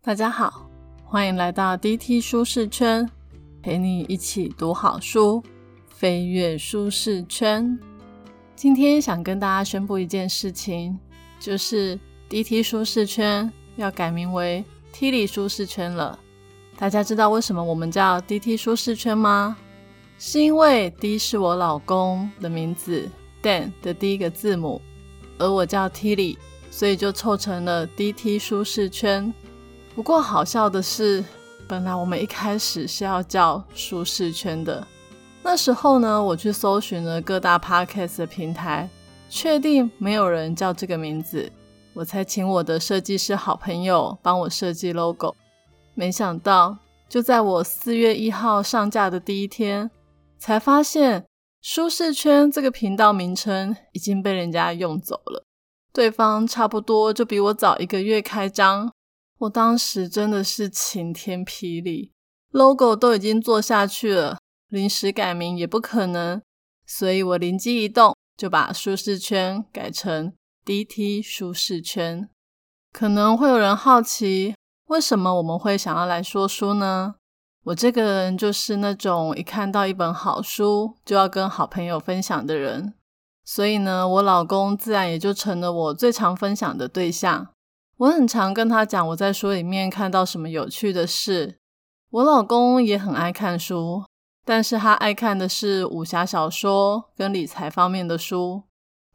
大家好，欢迎来到 DT 舒适圈，陪你一起读好书，飞跃舒适圈。今天想跟大家宣布一件事情，就是 DT 舒适圈要改名为 Tili 舒适圈了。大家知道为什么我们叫 DT 舒适圈吗？是因为 D 是我老公的名字，Dan 的第一个字母，而我叫 T 里，所以就凑成了 DT 舒适圈。不过好笑的是，本来我们一开始是要叫舒适圈的。那时候呢，我去搜寻了各大 podcast 的平台，确定没有人叫这个名字，我才请我的设计师好朋友帮我设计 logo。没想到，就在我四月一号上架的第一天，才发现“舒适圈”这个频道名称已经被人家用走了。对方差不多就比我早一个月开张。我当时真的是晴天霹雳，logo 都已经做下去了，临时改名也不可能，所以我灵机一动，就把舒适圈改成 DT 舒适圈。可能会有人好奇，为什么我们会想要来说书呢？我这个人就是那种一看到一本好书就要跟好朋友分享的人，所以呢，我老公自然也就成了我最常分享的对象。我很常跟他讲我在书里面看到什么有趣的事。我老公也很爱看书，但是他爱看的是武侠小说跟理财方面的书。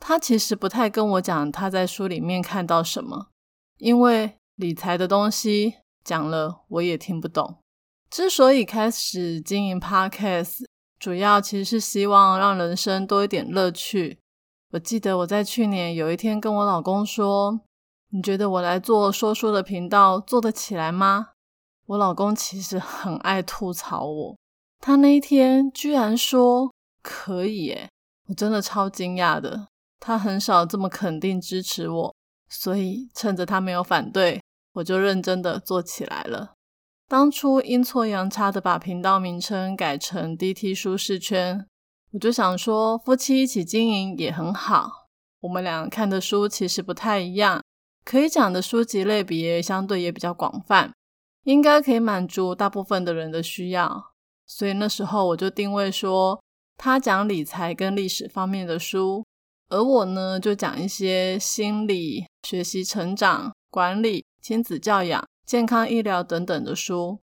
他其实不太跟我讲他在书里面看到什么，因为理财的东西讲了我也听不懂。之所以开始经营 Podcast，主要其实是希望让人生多一点乐趣。我记得我在去年有一天跟我老公说。你觉得我来做说书的频道做得起来吗？我老公其实很爱吐槽我，他那一天居然说可以耶！我真的超惊讶的，他很少这么肯定支持我，所以趁着他没有反对，我就认真的做起来了。当初阴错阳差的把频道名称改成 DT 舒适圈，我就想说夫妻一起经营也很好，我们俩看的书其实不太一样。可以讲的书籍类别相对也比较广泛，应该可以满足大部分的人的需要。所以那时候我就定位说，他讲理财跟历史方面的书，而我呢就讲一些心理、学习、成长、管理、亲子教养、健康医疗等等的书。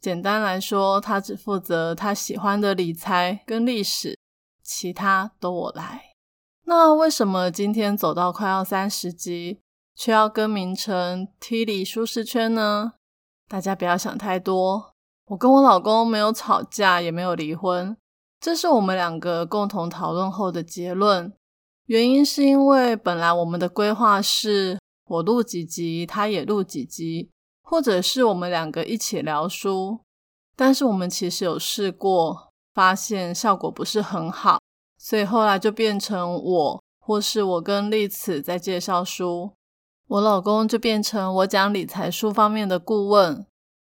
简单来说，他只负责他喜欢的理财跟历史，其他都我来。那为什么今天走到快要三十集？却要更名成 T 里舒适圈呢？大家不要想太多。我跟我老公没有吵架，也没有离婚，这是我们两个共同讨论后的结论。原因是因为本来我们的规划是我录几集，他也录几集，或者是我们两个一起聊书。但是我们其实有试过，发现效果不是很好，所以后来就变成我或是我跟丽子在介绍书。我老公就变成我讲理财书方面的顾问，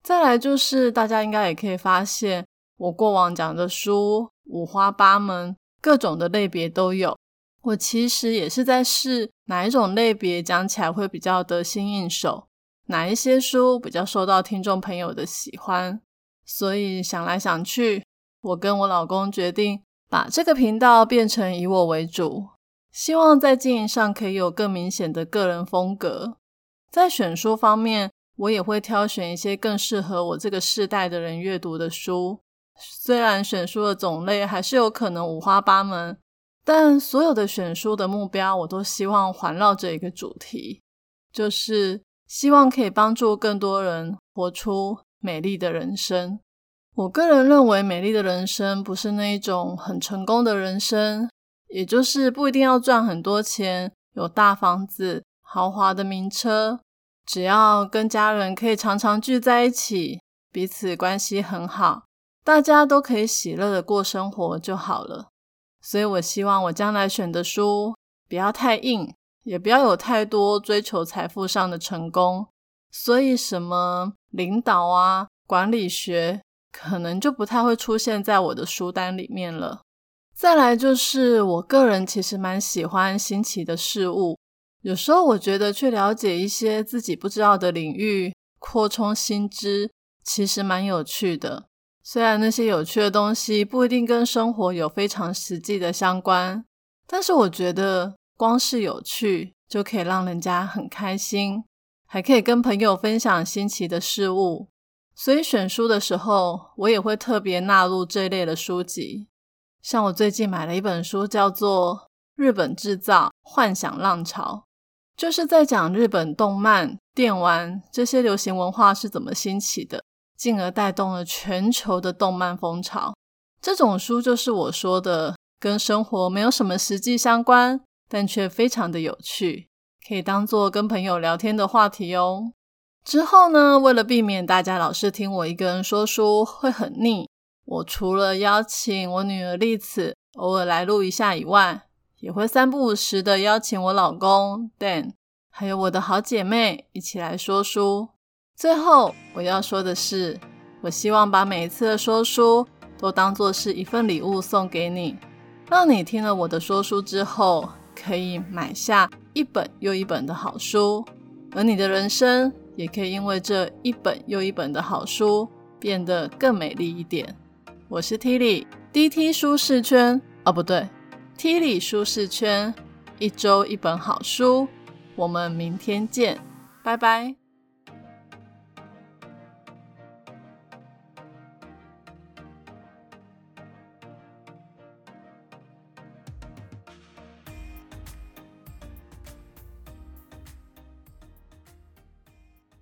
再来就是大家应该也可以发现，我过往讲的书五花八门，各种的类别都有。我其实也是在试哪一种类别讲起来会比较得心应手，哪一些书比较受到听众朋友的喜欢。所以想来想去，我跟我老公决定把这个频道变成以我为主。希望在经营上可以有更明显的个人风格。在选书方面，我也会挑选一些更适合我这个世代的人阅读的书。虽然选书的种类还是有可能五花八门，但所有的选书的目标，我都希望环绕着一个主题，就是希望可以帮助更多人活出美丽的人生。我个人认为，美丽的人生不是那一种很成功的人生。也就是不一定要赚很多钱，有大房子、豪华的名车，只要跟家人可以常常聚在一起，彼此关系很好，大家都可以喜乐的过生活就好了。所以我希望我将来选的书不要太硬，也不要有太多追求财富上的成功。所以什么领导啊、管理学，可能就不太会出现在我的书单里面了。再来就是，我个人其实蛮喜欢新奇的事物。有时候我觉得去了解一些自己不知道的领域，扩充新知，其实蛮有趣的。虽然那些有趣的东西不一定跟生活有非常实际的相关，但是我觉得光是有趣就可以让人家很开心，还可以跟朋友分享新奇的事物。所以选书的时候，我也会特别纳入这类的书籍。像我最近买了一本书，叫做《日本制造幻想浪潮》，就是在讲日本动漫、电玩这些流行文化是怎么兴起的。进而带动了全球的动漫风潮。这种书就是我说的，跟生活没有什么实际相关，但却非常的有趣，可以当做跟朋友聊天的话题哦。之后呢，为了避免大家老是听我一个人说书会很腻，我除了邀请我女儿丽子偶尔来录一下以外，也会三不五时的邀请我老公 Dan，还有我的好姐妹一起来说书。最后我要说的是，我希望把每一次的说书都当做是一份礼物送给你，让你听了我的说书之后，可以买下一本又一本的好书，而你的人生也可以因为这一本又一本的好书变得更美丽一点。我是 Tilly，DT 舒适圈哦，不对，Tilly 舒适圈，一周一本好书，我们明天见，拜拜。